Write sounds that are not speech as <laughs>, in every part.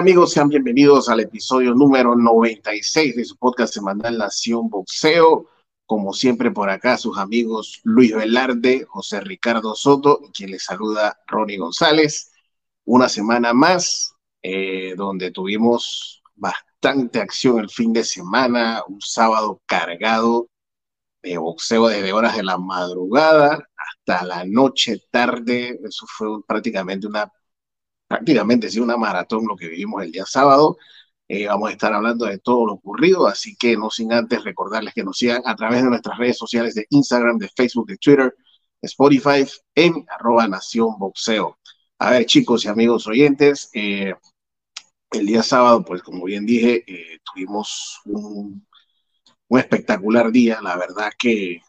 ¿Qué tal amigos? Sean bienvenidos al episodio número 96 de su podcast semanal Nación Boxeo. Como siempre por acá sus amigos Luis Velarde, José Ricardo Soto y quien les saluda Ronnie González. Una semana más eh, donde tuvimos bastante acción el fin de semana, un sábado cargado de boxeo desde horas de la madrugada hasta la noche tarde. Eso fue prácticamente una prácticamente sí una maratón lo que vivimos el día sábado. Eh, vamos a estar hablando de todo lo ocurrido, así que no sin antes recordarles que nos sigan a través de nuestras redes sociales de Instagram, de Facebook, de Twitter, Spotify, en arroba Nación Boxeo. A ver, chicos y amigos oyentes, eh, el día sábado, pues como bien dije, eh, tuvimos un, un, espectacular día, la verdad que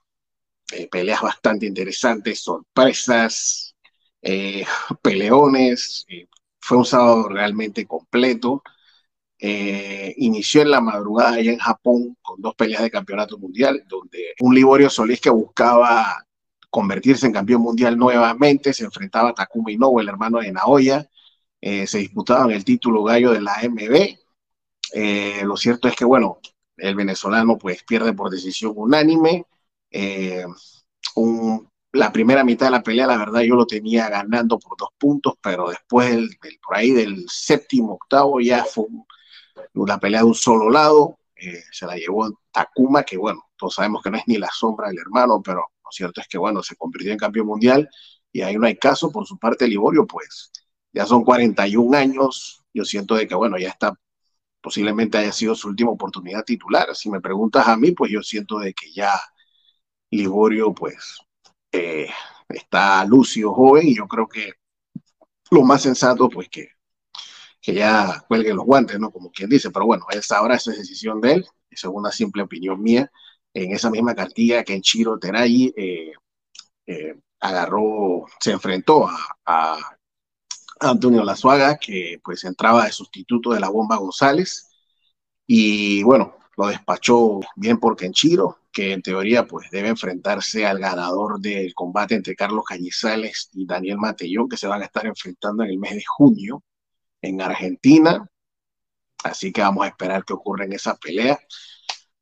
peleas bastante interesantes, sorpresas, eh, peleones, eh, fue un sábado realmente completo. Eh, inició en la madrugada allá en Japón con dos peleas de campeonato mundial, donde un Liborio Solís que buscaba convertirse en campeón mundial nuevamente, se enfrentaba a Takumi Inoue, el hermano de Naoya, se disputaban el título gallo de la AMB. lo cierto es que, bueno, el venezolano pues pierde por decisión unánime. un la primera mitad de la pelea, la verdad, yo lo tenía ganando por dos puntos, pero después, por ahí del séptimo, octavo, ya fue una pelea de un solo lado. Eh, se la llevó Takuma, que bueno, todos sabemos que no es ni la sombra del hermano, pero lo cierto es que bueno, se convirtió en campeón mundial y ahí no hay caso. Por su parte, Liborio, pues ya son 41 años. Yo siento de que bueno, ya está, posiblemente haya sido su última oportunidad titular. Si me preguntas a mí, pues yo siento de que ya Liborio, pues eh, está Lucio joven y yo creo que lo más sensato, pues que, que ya cuelgue los guantes, ¿no? Como quien dice, pero bueno, esa ahora esa es decisión de él, según una simple opinión mía. En esa misma cartilla que en Chiro Terayi eh, eh, agarró, se enfrentó a, a Antonio Lazuaga, que pues entraba de sustituto de la bomba González. Y bueno, lo despachó bien por Kenchiro, que en teoría pues debe enfrentarse al ganador del combate entre Carlos Cañizales y Daniel Matellón, que se van a estar enfrentando en el mes de junio en Argentina. Así que vamos a esperar que ocurra en esa pelea.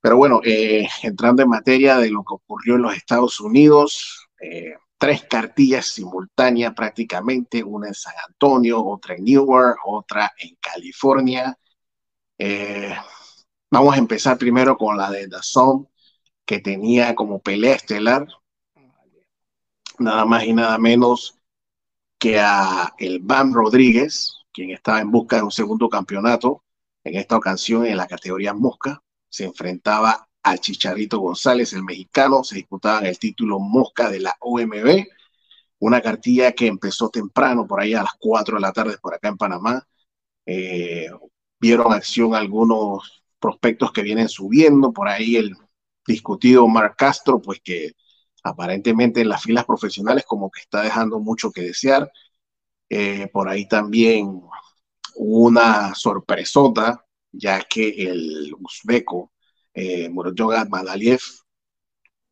Pero bueno, eh, entrando en materia de lo que ocurrió en los Estados Unidos, eh, tres cartillas simultáneas prácticamente, una en San Antonio, otra en Newark, otra en California. Eh, Vamos a empezar primero con la de Dazón, que tenía como pelea estelar nada más y nada menos que a el Bam Rodríguez, quien estaba en busca de un segundo campeonato, en esta ocasión en la categoría Mosca, se enfrentaba al Chicharito González, el mexicano, se disputaban el título Mosca de la OMB, una cartilla que empezó temprano, por ahí a las 4 de la tarde por acá en Panamá. Eh, vieron acción algunos prospectos que vienen subiendo, por ahí el discutido Marc Castro, pues que aparentemente en las filas profesionales como que está dejando mucho que desear. Eh, por ahí también una sorpresota, ya que el uzbeco eh, Madaliev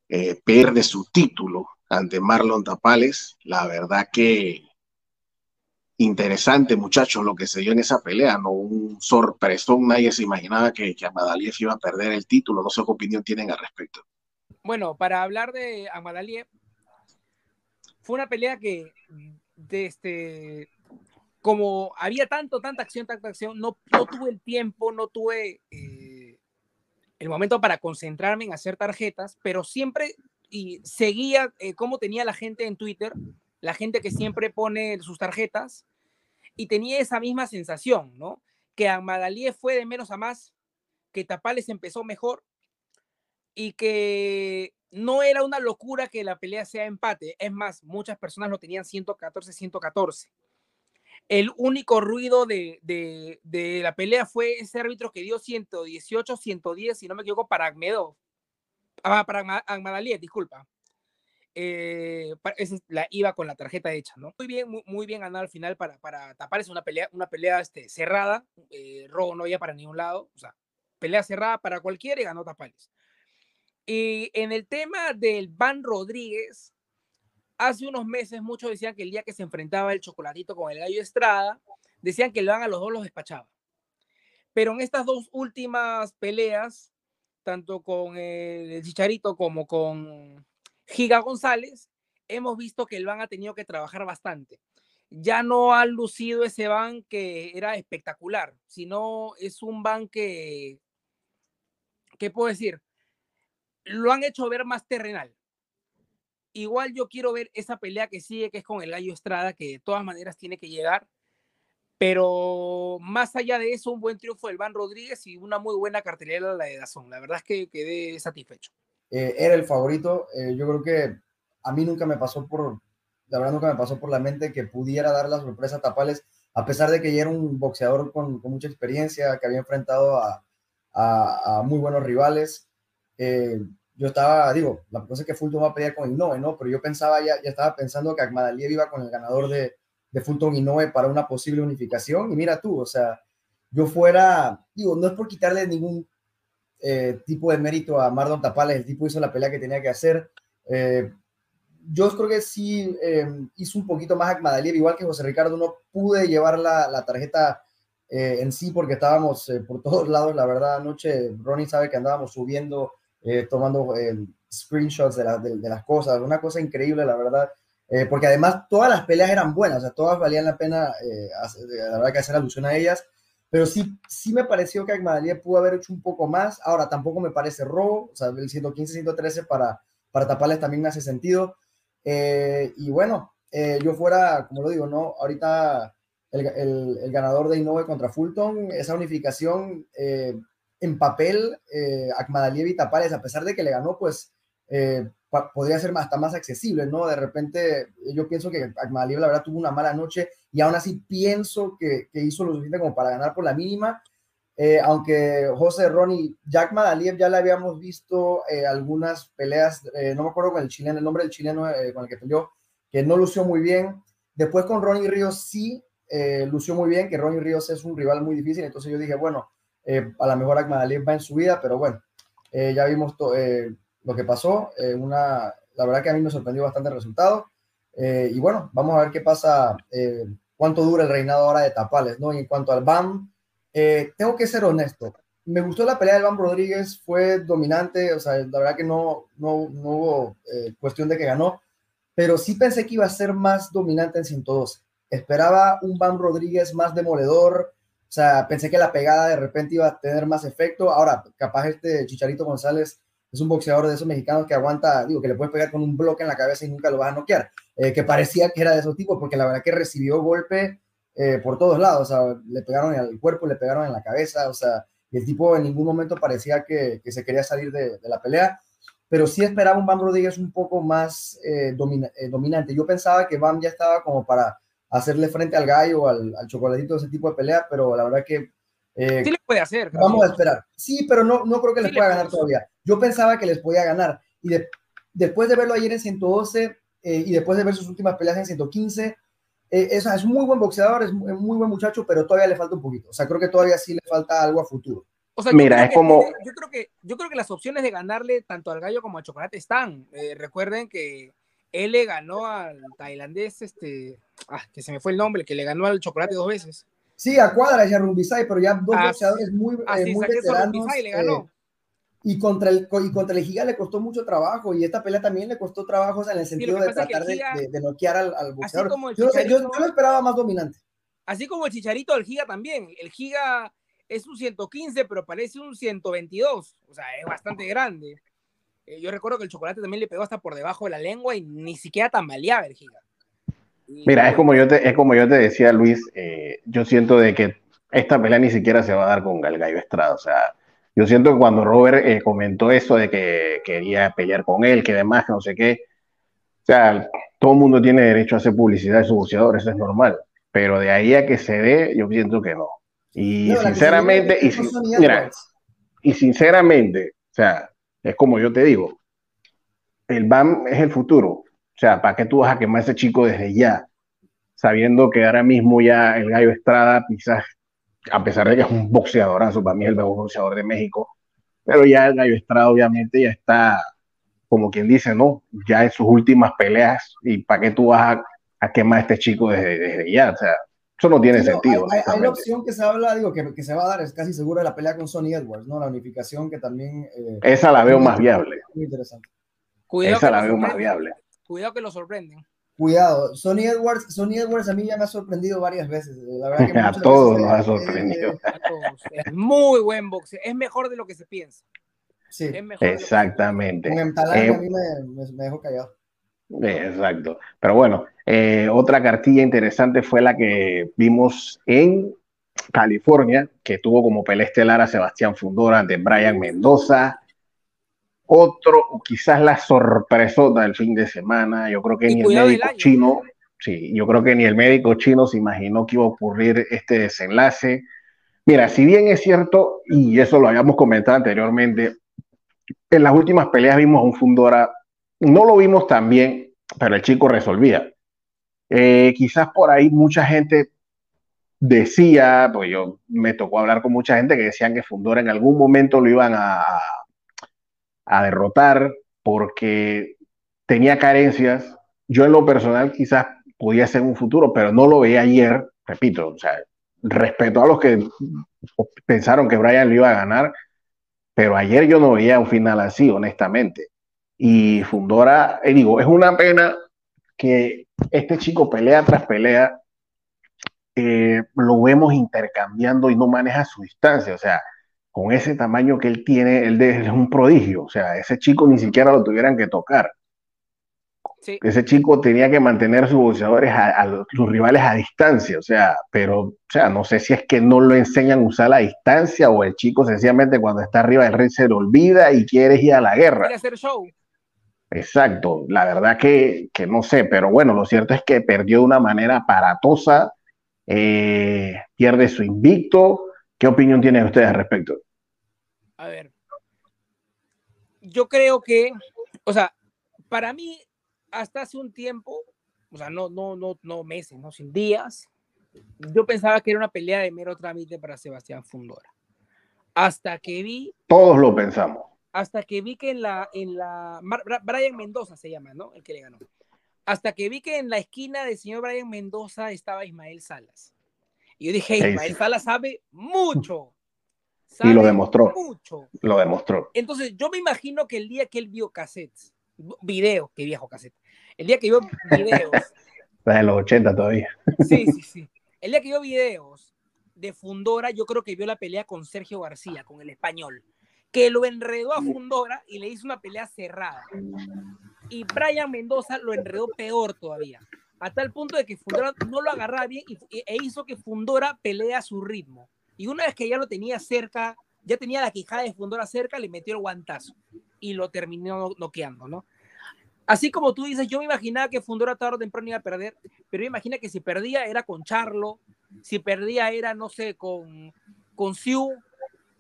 eh, pierde su título ante Marlon Tapales. La verdad que interesante, muchachos, lo que se dio en esa pelea, ¿no? Un sorpresón, nadie se imaginaba que, que Amadaliev iba a perder el título, no sé qué opinión tienen al respecto. Bueno, para hablar de Amadaliev, fue una pelea que, de este, como había tanto, tanta acción, tanta acción, no, no tuve el tiempo, no tuve eh, el momento para concentrarme en hacer tarjetas, pero siempre y seguía eh, tenía la gente en Twitter la gente que siempre pone sus tarjetas, y tenía esa misma sensación, ¿no? Que Amadaliev fue de menos a más, que Tapales empezó mejor y que no era una locura que la pelea sea empate. Es más, muchas personas lo tenían 114-114. El único ruido de, de, la pelea fue ese árbitro que dio 118-110, si no me equivoco, para Agmedov. Ah, para disculpa. Eh, la iba con la tarjeta hecha, ¿no? Muy bien, muy, bien ganado al final para, para tapar, es una pelea, una pelea este, cerrada, eh, robo no había para ningún lado, o sea, pelea cerrada para cualquiera y ganó Tapales. Y en el tema del Van Rodríguez, hace unos meses muchos decían que el día que se enfrentaba el chocolatito con el gallo Estrada, decían que Levan a los dos los despachaba. Pero en estas dos últimas peleas, tanto con el Chicharito como con Giga González, hemos visto que el Van ha tenido que trabajar bastante. Ya no ha lucido ese Van que era espectacular, sino es un Van que, ¿qué puedo decir? Lo han hecho ver más terrenal. Igual yo quiero ver esa pelea que sigue, que es con el Gallo Estrada, que de todas maneras tiene que llegar. Pero más allá de eso, un buen triunfo del Van Rodríguez y una muy buena cartelera la de Dazón. La verdad es que quedé satisfecho. Eh, era el favorito. Eh, yo creo que a mí nunca me pasó por, la verdad nunca me pasó por la mente que pudiera dar la sorpresa a Tapales, a pesar de que ya era un boxeador con, mucha experiencia, que había enfrentado a, a, muy buenos rivales. Eh, yo estaba, digo, la cosa es que Fulton va a pelear con Inoue, ¿no? Pero yo pensaba, ya, ya estaba pensando que Akmadaliev iba con el ganador de, de Fulton Inoue para una posible unificación. Y mira tú, o sea, yo fuera, digo, no es por quitarle ningún eh, tipo de mérito a Mardon Tapales, el tipo hizo la pelea que tenía que hacer. Eh, yo creo que sí em, hizo un poquito más Akmadaliev, igual que José Ricardo, no pude llevar la, la tarjeta eh, en sí porque estábamos por todos <laughs> lados, la verdad, anoche Ronnie sabe que andábamos subiendo, tomando screenshots de, de, las cosas, una cosa increíble, la verdad. porque además todas las peleas eran buenas, o todas valían la pena, la verdad que hacer alusión a ellas. Pero sí, sí me pareció que Agmadalía pudo haber hecho un poco más. Ahora, tampoco me parece robo. O sea, el 115-113 para, para taparles también me hace sentido. Eh, y bueno, eh, yo fuera, como lo digo, ¿no? Ahorita el, el, ganador de Innove contra Fulton, esa unificación eh, en papel, eh, Akmadaliev y Tapales, a pesar de que le ganó, pues podría ser hasta más accesible, ¿no? De repente, yo pienso que Akmadaliev la verdad tuvo una mala noche y aún así pienso que, que hizo lo suficiente como para ganar por la mínima. Eh, aunque José Ronnie, Jack Madaliev ya le habíamos visto eh, algunas peleas, eh, no me acuerdo con el chileno, el nombre del chileno con el que peleó, que no lució muy bien. Después con Ronnie Ríos sí lució muy bien, que Ronnie Ríos es un rival muy difícil, entonces yo dije, bueno, a lo mejor Madaliev va en su vida, pero bueno, ya vimos lo que pasó. una, la verdad que a mí me sorprendió bastante el resultado. y bueno, vamos a ver qué pasa, cuánto dura el reinado ahora de Tapales, ¿no? Y en cuanto al BAM, eh, tengo que ser honesto. Me gustó la pelea de Van Rodríguez, fue dominante, o sea, la verdad que no, no, no hubo eh, cuestión de que ganó, pero sí pensé que iba a ser más dominante en 112. Esperaba un Van Rodríguez más demoledor, o sea, pensé que la pegada de repente iba a tener más efecto. Ahora, capaz este Chicharito González es un boxeador de esos mexicanos que aguanta, digo, que le puedes pegar con un bloque en la cabeza y nunca lo vas a noquear, eh, que parecía que era de esos tipos, porque la verdad que recibió golpe eh, por todos lados, o sea, le pegaron en el cuerpo, le pegaron en la cabeza, o sea, y el tipo en ningún momento parecía que, que se quería salir de, de, la pelea, pero sí esperaba un Bam Rodríguez un poco más eh, dominante. Yo pensaba que Bam ya estaba como para hacerle frente al gallo, al, al chocolatito, ese tipo de pelea, pero la verdad que... sí le puede hacer. Vamos a esperar. Sí, pero no, no creo que les pueda ganar todavía. Yo pensaba que les podía ganar, y después de verlo ayer en 112 y después de ver sus últimas peleas en 115, eh, es, es, un muy buen boxeador, es muy, muy buen muchacho, pero todavía le falta un poquito. O sea, creo que todavía sí le falta algo a futuro. O sea, Mira, es como. Yo creo, que, yo creo que las opciones de ganarle tanto al gallo como al chocolate están. Eh, recuerden que él le ganó al tailandés, este. Ah, que se me fue el nombre, que le ganó al chocolate dos veces. Sí, a Cuadra y a Rumbisay, pero ya dos ah, boxeadores muy, eh, muy veteranos. le ganó. Y contra, el, y contra el Giga le costó mucho trabajo y esta pelea también le costó trabajo en el sentido de tratar de, de, noquear al, al boxeador. Yo, yo, yo, lo esperaba más dominante. Así como el Chicharito del Giga también. El Giga es un 115, pero parece un 122. O sea, es bastante grande. Eh, yo recuerdo que el chocolate también le pegó hasta por debajo de la lengua y ni siquiera tambaleaba el Giga. Mira, es como yo te, es como yo te decía, Luis, eh, yo siento de que esta pelea ni siquiera se va a dar con Galgallo Estrada. O sea, yo siento que cuando Robert eh, comentó eso de que quería pelear con él, que demás, que no sé qué, o sea, todo el mundo tiene derecho a hacer publicidad de su boxeador, eso es normal, pero de ahí a que se dé, yo siento que no. Y sinceramente, y, mira, y sinceramente, o sea, es como yo te digo, el BAM es el futuro. O sea, ¿para qué tú vas a quemar a ese chico desde ya? Sabiendo que ahora mismo ya el gallo Estrada quizás a pesar de que es un boxeadorazo, para mí es el mejor boxeador de México, pero ya el Gallo Estrada obviamente ya está, como quien dice, ¿no? Ya en sus últimas peleas, y para qué tú vas a, quemar a este chico desde, desde, ya, o sea, Eso no tiene sentido. hay, la opción que se habla, digo, que, que, se va a dar, es casi segura la pelea con Sony Edwards, ¿no? La unificación que también... Eh, Esa la veo más viable. Muy interesante. Cuidado Esa la veo más viable. Cuidado que lo sorprenden. Cuidado, Sony Edwards, Sony Edwards a mí ya me ha sorprendido varias veces. La verdad que <laughs> a todos nos ha sorprendido. es muy buen boxeo, es mejor de lo que se piensa. Sí, exactamente. Un eh, a mí me, me, dejó callado. Exacto. Pero bueno, eh, otra cartilla interesante fue la que vimos en California, que tuvo como pelea estelar a Sebastián Fundora ante Brian Mendoza. Otro, quizás la sorpresota del fin de semana, yo creo que ni el médico chino, sí, yo creo que ni el médico chino se imaginó que iba a ocurrir este desenlace. Mira, si bien es cierto, y eso lo habíamos comentado anteriormente, en las últimas peleas vimos a un Fundora, no lo vimos tan bien, pero el chico resolvía. Eh, quizás por ahí mucha gente decía, pues yo me tocó hablar con mucha gente que decían que Fundora en algún momento lo iban a, a derrotar porque tenía carencias. Yo en lo personal quizás podía ser un futuro, pero no lo veía ayer, repito, o sea, respeto a los que pensaron que Brian lo iba a ganar, pero ayer yo no veía un final así, honestamente. Y Fundora, eh, digo, es una pena que este chico pelea tras pelea, eh, lo vemos intercambiando y no maneja su distancia. O sea, con ese tamaño que él tiene, él es un prodigio. O sea, ese chico ni siquiera lo tuvieran que tocar. Ese chico tenía que mantener sus boxeadores a, a, sus rivales a distancia, o sea, pero, o sea, no sé si es que no lo enseñan a usar la distancia o el chico sencillamente cuando está arriba del rey se lo olvida y quiere ir a la guerra. Quiere hacer show. Exacto, la verdad que, que, no sé, pero bueno, lo cierto es que perdió de una manera aparatosa, eh, pierde su invicto. ¿Qué opinión tienen ustedes al respecto? A ver, yo creo que, o sea, para mí hasta hace un tiempo, o sea, no, no, no, no meses, no sin días, yo pensaba que era una pelea de mero trámite para Sebastián Fundora. Hasta que vi. Todos lo pensamos. Hasta que vi que en la, en la. Brian Mendoza se llama, ¿no? El que le ganó. Hasta que vi que en la esquina del señor Brian Mendoza estaba Ismael Salas. Y yo dije, Ismael Salas sabe mucho. Y lo demostró. Mucho. Lo demostró. Entonces, yo me imagino que el día que él vio cassettes, videos, qué viejo cassette. El día que vio videos. <laughs> de los 80 todavía. Sí, sí, sí. El día que vio videos de Fundora, yo creo que vio la pelea con Sergio García, con el español, que lo enredó a Fundora y le hizo una pelea cerrada. Y Brian Mendoza lo enredó peor todavía, a tal punto de que Fundora no lo agarraba bien y, e hizo que Fundora pelea a su ritmo. Y una vez que ya lo tenía cerca, ya tenía la quijada de Fundora cerca, le metió el guantazo y lo terminó noqueando, ¿no? Así como tú dices, yo me imaginaba que Fundora tarde o temprano iba a perder, pero yo imagina que si perdía era con Charlo, si perdía era, no sé, con, con Siu,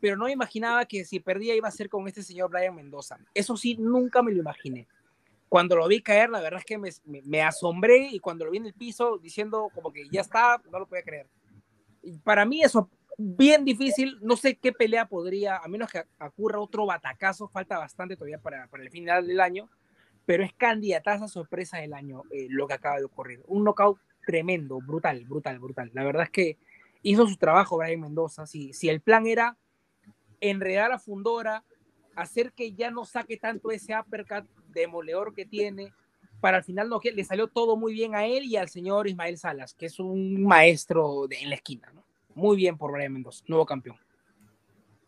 pero no me imaginaba que si perdía iba a ser con este señor Brian Mendoza. Eso sí, nunca me lo imaginé. Cuando lo vi caer, la verdad es que me, me, asombré y cuando lo vi en el piso diciendo como que ya está, no lo podía creer. Y para mí eso bien difícil. No sé qué pelea podría, a menos que ocurra otro batacazo, falta bastante todavía para, para el final del año, pero es candidataza sorpresa del año eh, lo que acaba de ocurrir. Un knockout tremendo, brutal, brutal, brutal. La verdad es que hizo su trabajo Brian Mendoza. Si, si el plan era enredar a Fundora, hacer que ya no saque tanto ese uppercut demoledor que tiene, para al final no, le salió todo muy bien a él y al señor Ismael Salas, que es un maestro de, en la esquina. ¿no? Muy bien por Brian Mendoza, nuevo campeón.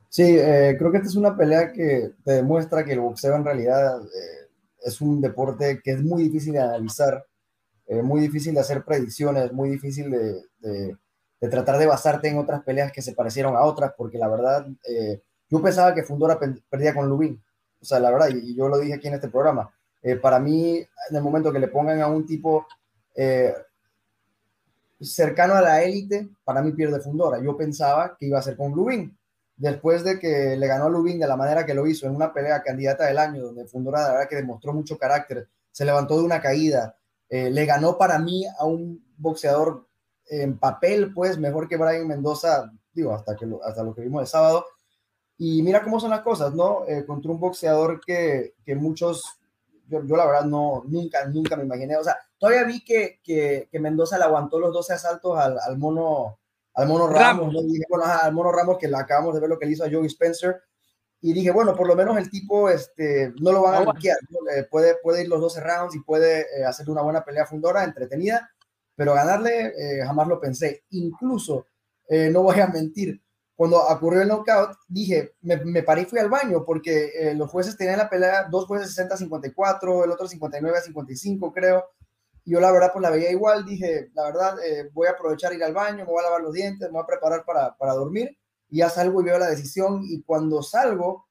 Sí, eh, creo que esta es una pelea que te demuestra que el boxeo en realidad eh, es un deporte que es muy difícil de analizar, eh, muy difícil de hacer predicciones, muy difícil de, de, tratar de basarte en otras peleas que se parecieron a otras, porque la verdad, yo pensaba que Fundora perdía con Lubin, o sea, la verdad, y, yo lo dije aquí en este programa, para mí, en el momento que le pongan a un tipo cercano a la élite, para mí pierde Fundora. Yo pensaba que iba a ser con Lubin. Después de que le ganó a Lubin de la manera que lo hizo en una pelea candidata del año, donde Fundora la verdad que demostró mucho carácter, se levantó de una caída, eh, le ganó para mí a un boxeador en papel, pues mejor que Brian Mendoza, digo, hasta, que lo, hasta lo que vimos el sábado. Y mira cómo son las cosas, ¿no? Eh, contra un boxeador que, que muchos, yo, yo, la verdad no, nunca, nunca me imaginé, o sea, todavía vi que, que, que Mendoza le aguantó los 12 asaltos al, al mono, al mono Ramos, ¿no? dije, bueno, al mono Ramos que la acabamos de ver lo que le hizo a Joey Spencer. Y dije, bueno, por lo menos el tipo este, no lo van a bloquear. puede, puede ir los 12 rounds y puede eh, hacer una buena pelea fundora, entretenida, pero ganarle eh, jamás lo pensé. Incluso, eh, no voy a mentir, cuando ocurrió el knockout, dije, me, me paré y fui al baño porque eh, los jueces tenían la pelea, dos jueces 60-54, el otro 59-55, creo. Yo la verdad pues la veía igual, dije, la verdad, eh, voy a aprovechar ir al baño, me voy a lavar los dientes, me voy a preparar para, para dormir. Y ya salgo y veo la decisión. Y cuando salgo,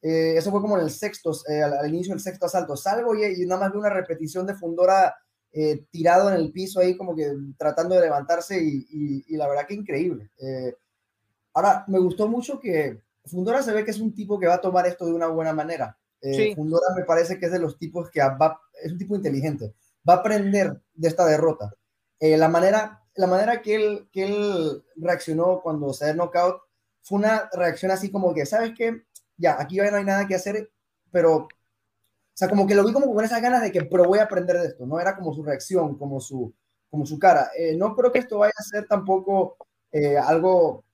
eh, eso fue como en el sexto, al, al, inicio del sexto asalto, salgo y, y, nada más veo una repetición de Fundora tirado en el piso ahí como que tratando de levantarse y, y, y la verdad que increíble. Ahora, me gustó mucho que Fundora se ve que es un tipo que va a tomar esto de una buena manera. Eh, sí. Fundora me parece que es de los tipos que va, es un tipo inteligente, va a aprender de esta derrota. Eh, la manera, la manera que, él, reaccionó cuando se dio knockout fue una reacción así como que, ¿sabes qué? Ya, aquí ya no hay nada que hacer, pero, o sea, como que lo vi como con esas ganas de que, pero voy a aprender de esto, ¿no? Era como su reacción, como su, como su cara. Eh, no creo que esto vaya a ser tampoco eh, algo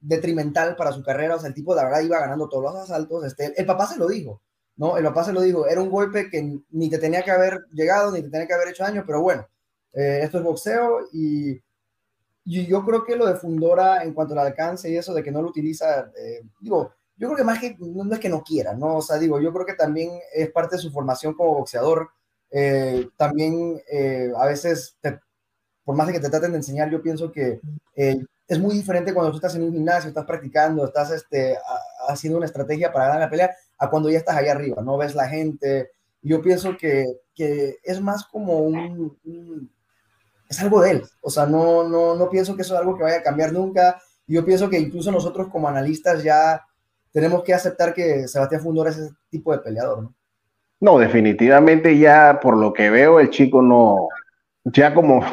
detrimental para su carrera, o sea, el tipo de verdad iba ganando todos los asaltos, este, el papá se lo dijo, ¿no? El papá se lo dijo, era un golpe que ni te tenía que haber llegado, ni te tenía que haber hecho daño, pero bueno, eh, esto es boxeo y, y, yo creo que lo de Fundora en cuanto al alcance y eso de que no lo utiliza, eh, digo, yo creo que más que no, no, es que no quiera, ¿no? O sea, digo, yo creo que también es parte de su formación como boxeador, eh, también eh, a veces, te, por más de que te traten de enseñar, yo pienso que eh, es muy diferente cuando tú estás en un gimnasio, estás practicando, estás este, a, haciendo una estrategia para ganar la pelea, a cuando ya estás allá arriba, no ves la gente. Yo pienso que, que es más como un, Es algo de él. O sea, no, no, no pienso que eso es algo que vaya a cambiar nunca. Yo pienso que incluso nosotros como analistas ya tenemos que aceptar que Sebastián Fundora es ese tipo de peleador, ¿no? No, definitivamente ya por lo que veo el chico no, ya como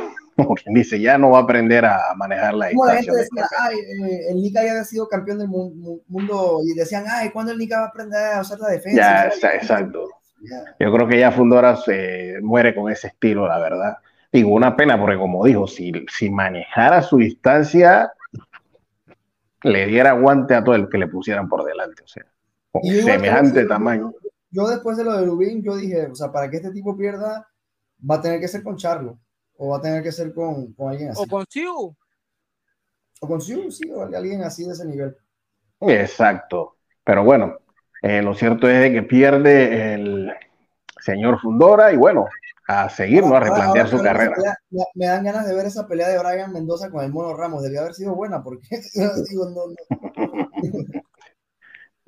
como quien dice, ya no va a aprender a manejar la la gente decía, ay, eh, el Nika ya había sido campeón del mundo y decían, ay, ¿cuándo el Nika va a aprender a usar la defensa? Ya, está, exacto. Ya. Yo creo que ya Fundora se muere con ese estilo, la verdad. Digo, una pena porque como dijo, si, si manejara su distancia, le diera guante a todo el que le pusieran por delante, o sea, con semejante tamaño. Yo después de lo de Rubín, yo dije, o sea, para que este tipo pierda, va a tener que ser con Charlo o va a tener que ser con, con alguien así. O con Siu. O con Siu, sí, o alguien así de ese nivel. Exacto. Pero bueno, eh, lo cierto es de que pierde el señor Fundora y bueno, a seguir, ¿no? A replantear ahora, su carrera. Pelea, me, me, dan ganas de ver esa pelea de Brian Mendoza con el Mono Ramos. Debió haber sido buena porque <laughs> digo, no, no. <laughs>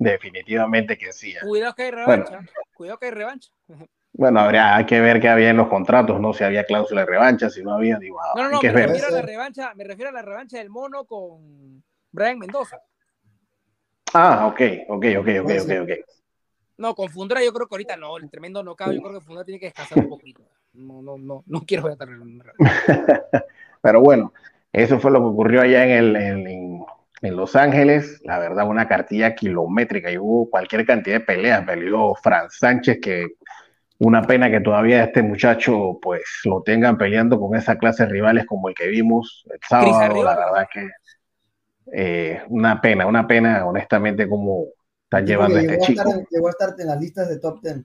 Definitivamente que sí. ¿eh? Cuidado que hay revancha. Bueno. Cuidado que hay revancha. Bueno, habría que ver qué había en los contratos, no si había cláusula de revancha, si no había, digo, no, no, no, me ver. refiero a la revancha, me refiero a la revancha del mono con Brian Mendoza. Ah, ok, ok, ok, ok, ok, ok. No, con Fundora yo creo que ahorita no, el tremendo knockout, yo creo que Fundora tiene que descansar un poquito. No, no, no, no quiero ver <laughs> Pero bueno, eso fue lo que ocurrió allá en el en, en Los Ángeles, la verdad, una cartilla kilométrica y hubo cualquier cantidad de peleas. Peleó Fran Sánchez, que una pena que todavía este muchacho pues lo tengan peleando con esa clase de rivales como el que vimos el sábado, la verdad que eh, una pena, una pena honestamente como están llevando a este chico. A estar, llegó a estar en las listas de top 10.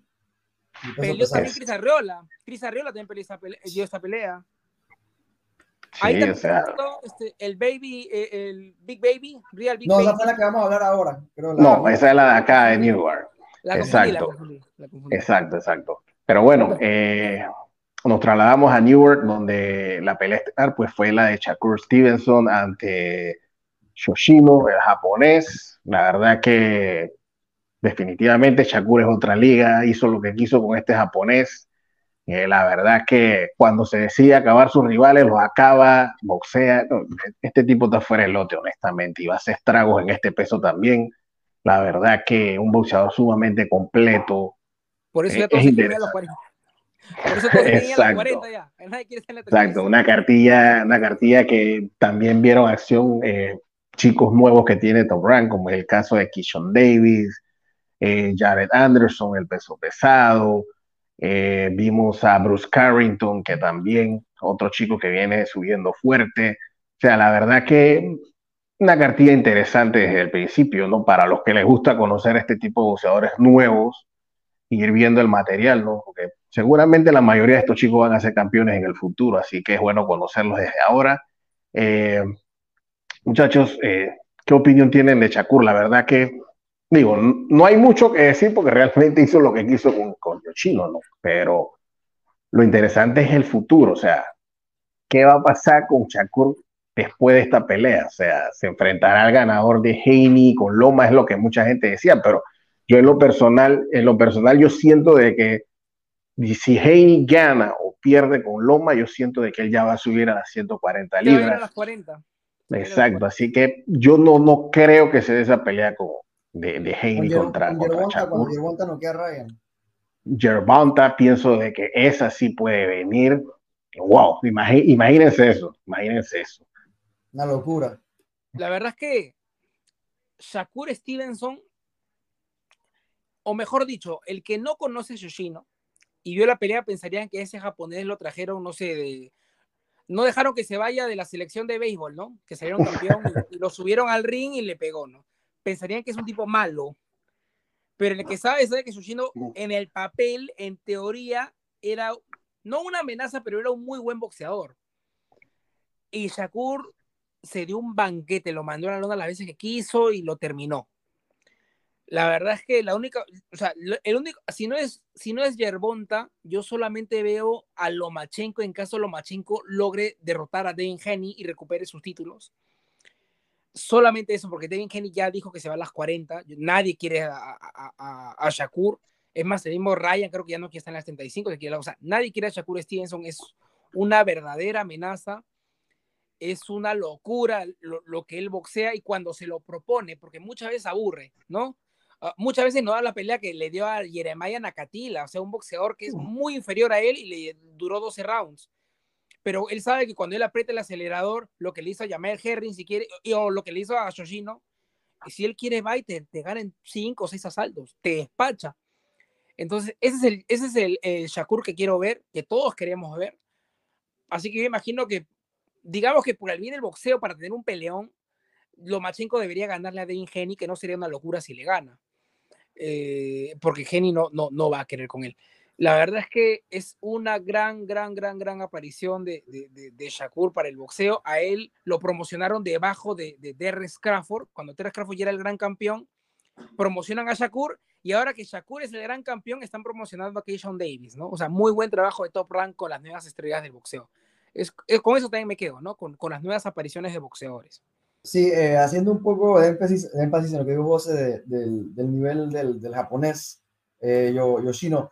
Peleó también Cris Arriola, Cris Arriola también peleó esta pelea, dio esta pelea. Sí, Ahí también o sea... este, el Baby, eh, el Big Baby, Real Big no, Baby. esa fue la que vamos a hablar ahora. Creo la... No, esa es la de acá de Newark. La exacto. Confundí, la confundí, exacto, exacto. Pero bueno, eh, nos trasladamos a Newark, donde la pelea estelar pues, fue la de Shakur Stevenson ante Shoshino, el japonés. La verdad que definitivamente Shakur es otra liga, hizo lo que quiso con este japonés. Eh, la verdad que cuando se decide acabar sus rivales, los acaba, boxea. Este tipo está fuera del lote, honestamente, y va a hacer estragos en este peso también. La verdad que un boxeador sumamente completo, por eso ya todos es se a los 40. Por eso todos a los 40 ya. Nadie quiere ser la Exacto, una cartilla, una cartilla que también vieron acción eh, chicos nuevos que tiene Top Rank, como es el caso de Kishon Davis, eh, Jared Anderson, el peso pesado, Eh, vimos a Bruce Carrington, que también, otro chico que viene subiendo fuerte. O sea, la verdad que una cartilla interesante desde el principio, ¿no? Para los que les gusta conocer este tipo de boxeadores nuevos, ir viendo el material, ¿no? Porque seguramente la mayoría de estos chicos van a ser campeones en el futuro, así que es bueno conocerlos desde ahora. Eh, muchachos, eh, ¿qué opinión tienen de Shakur? La verdad que, digo, no hay mucho que decir porque realmente <laughs> hizo lo que quiso con, con Yoshino, ¿no? Pero lo interesante es el futuro, o sea, ¿qué va a pasar con Shakur después de esta pelea? O sea, se enfrentará al ganador de Haney con Loma, es lo que mucha gente decía, pero yo en lo personal, en lo personal yo siento de que si Haney gana o pierde con Loma, yo siento de que él ya va a subir a las 140 libras. a las 40. Exacto, así que yo no, no creo que se dé esa pelea con, de, de Haney contra, contra Cuando Gervonta no queda Ryan. Gervonta, pienso de que esa sí puede venir. Wow, imagínense eso, imagínense eso. Una locura. La verdad es que Shakur Stevenson, o mejor dicho, el que no conoce Yoshino y vio la pelea pensarían que ese japonés lo trajeron, no sé, de, no dejaron que se vaya de la selección de béisbol, ¿no? Que salieron campeón y, lo subieron al ring y le pegó, ¿no? Pensarían que es un tipo malo, pero el que sabe sabe que Yoshino en el papel, en teoría, era no una amenaza, pero era un muy buen boxeador. Y Shakur se dio un banquete, lo mandó a la lona las veces que quiso y lo terminó. La verdad es que la única, o sea, el único, si no es, si no es Yerbonta, yo solamente veo a Lomachenko en caso Lomachenko logre derrotar a Devin Henny y recupere sus títulos. Solamente eso, porque Devin Henny ya dijo que se va a las 40. Nadie quiere a, a, Shakur. Es más, el mismo Ryan creo que ya no quiere estar en las 35. O sea, nadie quiere a Shakur Stevenson. Es una verdadera amenaza es una locura lo, que él boxea y cuando se lo propone, porque muchas veces aburre, ¿no? Ah, muchas veces no da la pelea que le dio a Jeremiah Nakatila, o sea, un boxeador que es muy inferior a él y le duró 12 rounds. Pero él sabe que cuando él aprieta el acelerador, lo que le hizo a Jamel Herring, si quiere, o lo que le hizo a Shoshino, si él quiere va y te, gana en 5 o 6 asaltos, te despacha. Entonces, ese es, el, ese es el, el Shakur que quiero ver, que todos queremos ver. Así que yo imagino que digamos que por el bien del boxeo, para tener un peleón, Lomachenko debería ganarle a Devin Geni, que no sería una locura si le gana. Eh, porque Geni no, no, no va a querer con él. La verdad es que es una gran, gran, gran, gran aparición de, de, Shakur para el boxeo. A él lo promocionaron debajo de, de Terrence Crawford, cuando Terrence Crawford ya era el gran campeón. Promocionan a Shakur y ahora que Shakur es el gran campeón, están promocionando a Keishon Davis, ¿no? O sea, muy buen trabajo de top rank con las nuevas estrellas del boxeo es, con eso también me quedo, ¿no? Con, con las nuevas apariciones de boxeadores. Sí, eh, haciendo un poco de énfasis, énfasis en lo que dijo José del, del, nivel del, del japonés eh, Yoshino.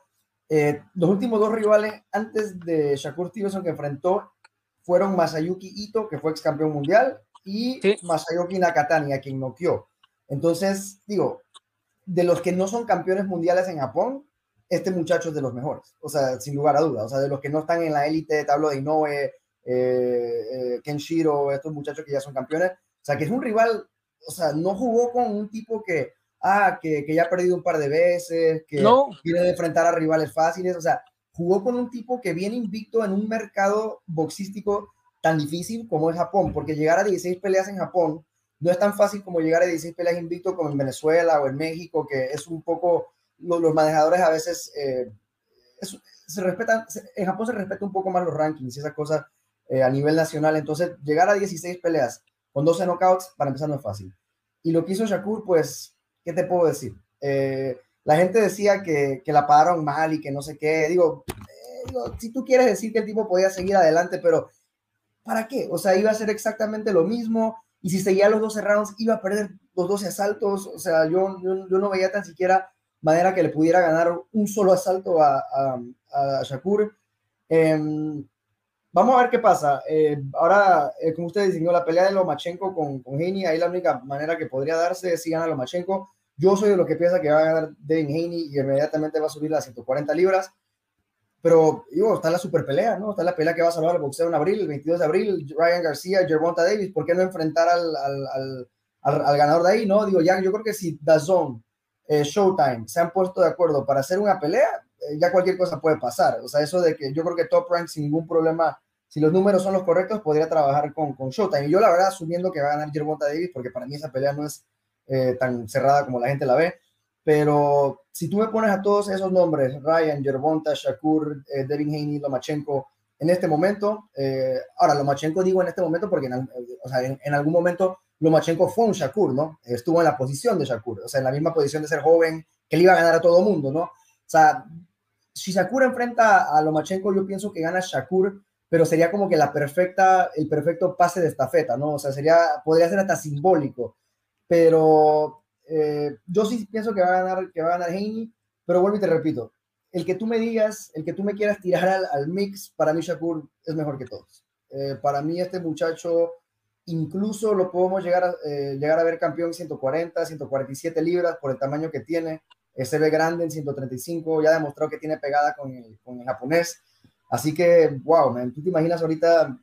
Eh, los últimos dos rivales antes de Shakur Stevenson que enfrentó fueron Masayuki Ito, que fue ex campeón mundial, y Masayuki Nakatani, a quien noqueó. Entonces, digo, de los que no son campeones mundiales en Japón, este muchacho es de los mejores, o sea, sin lugar a dudas, o sea, de los que no están en la élite de tablo de Inoue, eh, eh, Kenshiro, estos muchachos que ya son campeones, sea, que es un rival, o sea, no jugó con un tipo que, ah, que, que ya ha perdido un par de veces, que no. quiere enfrentar a rivales fáciles, o sea, jugó con un tipo que viene invicto en un mercado boxístico tan difícil como es Japón, porque llegar a 16 peleas en Japón no es tan fácil como llegar a 16 peleas invicto como en Venezuela o en México, que es un poco los, manejadores a veces eh, se respetan, en Japón se respeta un poco más los rankings y esas cosas eh, a nivel nacional. Entonces, llegar a 16 peleas con 12 knockouts, para empezar, no es fácil. Y lo que hizo Shakur, pues, ¿qué te puedo decir? Eh, la gente decía que, que, la pagaron mal y que no sé qué. Digo, digo, si tú quieres decir que el tipo podía seguir adelante, pero ¿para qué? O sea, iba a ser exactamente lo mismo. Y si seguía los 12 rounds, iba a perder los 12 asaltos. O sea, yo, yo, no veía tan siquiera manera que le pudiera ganar un solo asalto a, a, Shakur. Em, vamos a ver qué pasa. Eh, ahora, eh, como usted diseñó la pelea de Lomachenko con, con Haney, ahí la única manera que podría darse es si gana Lomachenko. Yo soy de lo que piensa que va a ganar Devin Haney y inmediatamente va a subir las 140 libras. Pero, digo, está la super pelea, ¿no? Está la pelea que va a salvar el boxeo en abril, el 22 de abril, Ryan García, Gervonta Davis. ¿Por qué no enfrentar al, al, al, al, ganador de ahí, no? Digo, ya, yo creo que si Dazón eh, Showtime se han puesto de acuerdo para hacer una pelea, eh, ya cualquier cosa puede pasar. O sea, eso de que yo creo que Top Rank sin ningún problema, si los números son los correctos, podría trabajar con, con Showtime. Y yo la verdad, asumiendo que va a ganar Gervonta Davis, porque para mí esa pelea no es eh, tan cerrada como la gente la ve, pero si tú me pones a todos esos nombres, Ryan, Gervonta, Shakur, eh, Devin Haney, Lomachenko, en este momento, eh, ahora Lomachenko digo en este momento porque en, o sea, en, algún momento Lomachenko fue un Shakur, ¿no? Estuvo en la posición de Shakur, o sea, en la misma posición de ser joven, que le iba a ganar a todo mundo, ¿no? O sea, si Shakur enfrenta a Lomachenko, yo pienso que gana Shakur, pero sería como que la perfecta, el perfecto pase de estafeta, ¿no? O sea, sería, podría ser hasta simbólico, pero eh, yo sí pienso que va a ganar, que va a ganar pero vuelvo y te repito, el que tú me digas, el que tú me quieras tirar al, mix, para mí Shakur es mejor que todos. Eh, para mí este muchacho incluso lo podemos llegar a, eh, llegar a ver campeón 140, 147 libras por el tamaño que tiene. Se ve grande en 135, ya demostró que tiene pegada con el japonés. Así que, wow, man, tú te imaginas ahorita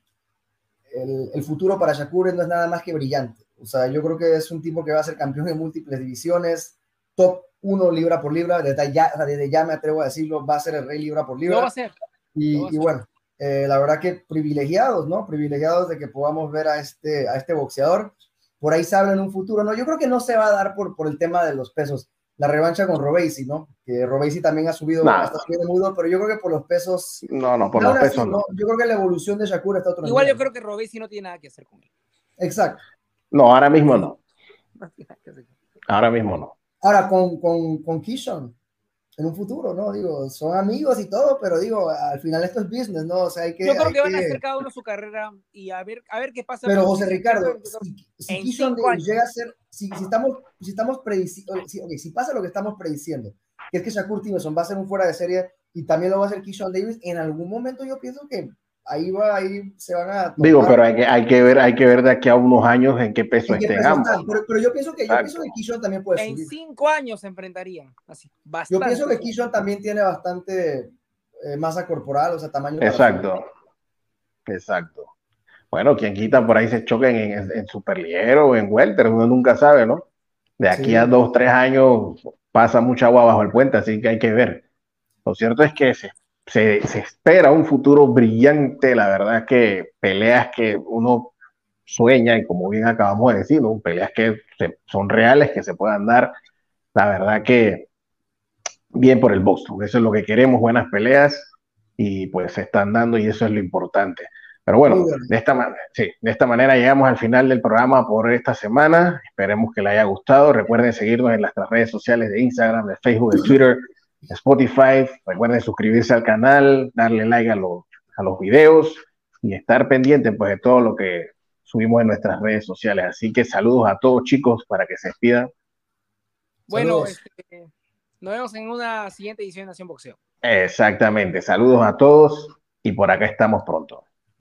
el, el futuro para Shakur no es nada más que brillante. O sea, yo creo que es un tipo que va a ser campeón en múltiples divisiones, top uno libra por libra, desde ya, desde ya me atrevo a decirlo, va a ser el rey libra por libra. Lo va a ser. Y, bueno, eh, la verdad que privilegiados, ¿no? Privilegiados de que podamos ver a este, a este boxeador. Por ahí se habla en un futuro, ¿no? Yo creo que no se va a dar por, por el tema de los pesos. La revancha con Robesi, ¿no? Que Robesi también ha subido hasta subido mudo, pero yo creo que por los pesos. No, no, por los pesos no. Yo creo que la evolución de Shakur está otro Igual yo creo que Robesi no tiene nada que hacer con él. Exacto. No, ahora mismo no. <laughs> Ahora mismo no. Ahora con, con, con Kishon, en un futuro, ¿no? Digo, son amigos y todo, pero digo, al final esto es business, ¿no? O sea, hay que. Yo creo que van a hacer cada uno su carrera y a ver, a ver qué pasa. Pero José Ricardo, si, Kishon llega a ser, si, si estamos, si estamos prediciendo, si, okay, si pasa lo que estamos prediciendo, que es que Shakur Stevenson va a ser un fuera de serie y también lo va a hacer Kishon Davis, en algún momento yo pienso que ahí va, ahí se van a. Digo, pero hay que, hay que ver, hay que ver de aquí a unos años en qué peso estén ambos. Pero, yo pienso que yo pienso que Kishon también puede subir. En cinco años se enfrentarían, así, Yo pienso que Kishon también tiene bastante eh, masa corporal, o sea, tamaño. Exacto, exacto. Bueno, quien quita por ahí se choquen en, en, en o en welter, uno nunca sabe, ¿no? De aquí a dos, tres años pasa mucha agua bajo el puente, así que hay que ver. Lo cierto es que se se, espera un futuro brillante, la verdad que peleas que uno sueña y como bien acabamos de decir, peleas que son reales, que se puedan dar, la verdad que bien por el Boston, eso es lo que queremos, buenas peleas y pues se están dando y eso es lo importante. Pero bueno, de esta, sí, de esta manera llegamos al final del programa por esta semana. Esperemos que le haya gustado. Recuerden seguirnos en nuestras redes sociales de Instagram, de Facebook, de Twitter Spotify. Recuerden suscribirse al canal, darle like a los, a los videos y estar pendiente pues, de todo lo que subimos en nuestras redes sociales. Así que saludos a todos chicos para que se despidan. Bueno, este, nos vemos en una siguiente edición de Nación Boxeo. Exactamente. Saludos a todos y por acá estamos pronto.